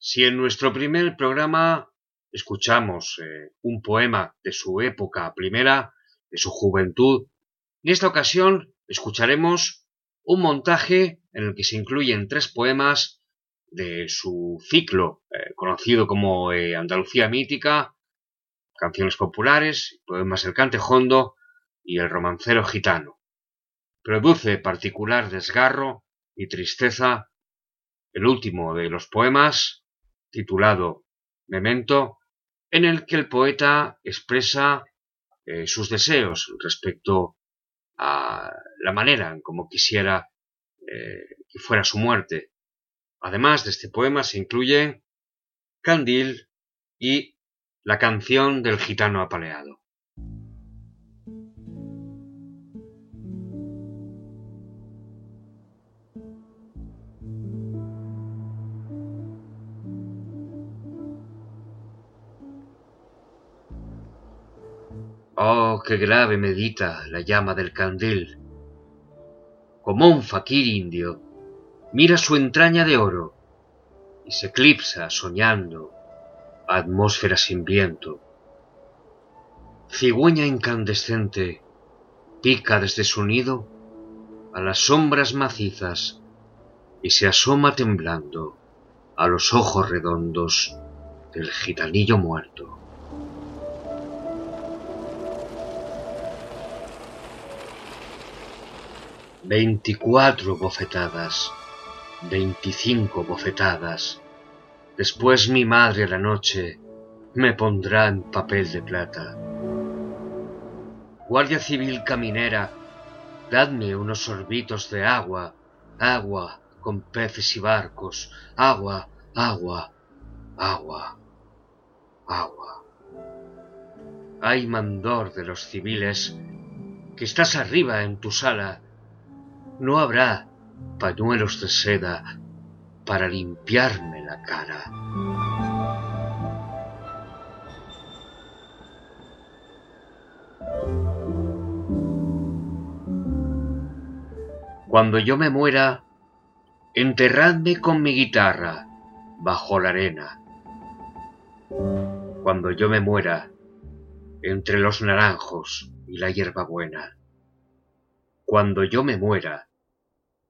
Si en nuestro primer programa escuchamos eh, un poema de su época primera, de su juventud, en esta ocasión escucharemos un montaje en el que se incluyen tres poemas de su ciclo eh, conocido como eh, Andalucía Mítica, canciones populares, poemas El Cantejondo y El Romancero Gitano. Produce particular desgarro y tristeza el último de los poemas, titulado Memento, en el que el poeta expresa eh, sus deseos respecto a la manera en cómo quisiera eh, que fuera su muerte. Además de este poema se incluye Candil y la canción del gitano apaleado. Oh, qué grave medita la llama del candil. Como un faquir indio, mira su entraña de oro y se eclipsa soñando atmósfera sin viento. Cigüeña incandescente pica desde su nido a las sombras macizas y se asoma temblando a los ojos redondos del gitanillo muerto. Veinticuatro bofetadas, veinticinco bofetadas. Después mi madre a la noche me pondrá en papel de plata. Guardia Civil Caminera, dadme unos sorbitos de agua, agua con peces y barcos, agua, agua, agua, agua. Ay, mandor de los civiles, que estás arriba en tu sala, no habrá pañuelos de seda para limpiarme la cara. Cuando yo me muera, enterradme con mi guitarra bajo la arena. Cuando yo me muera, entre los naranjos y la hierbabuena. Cuando yo me muera,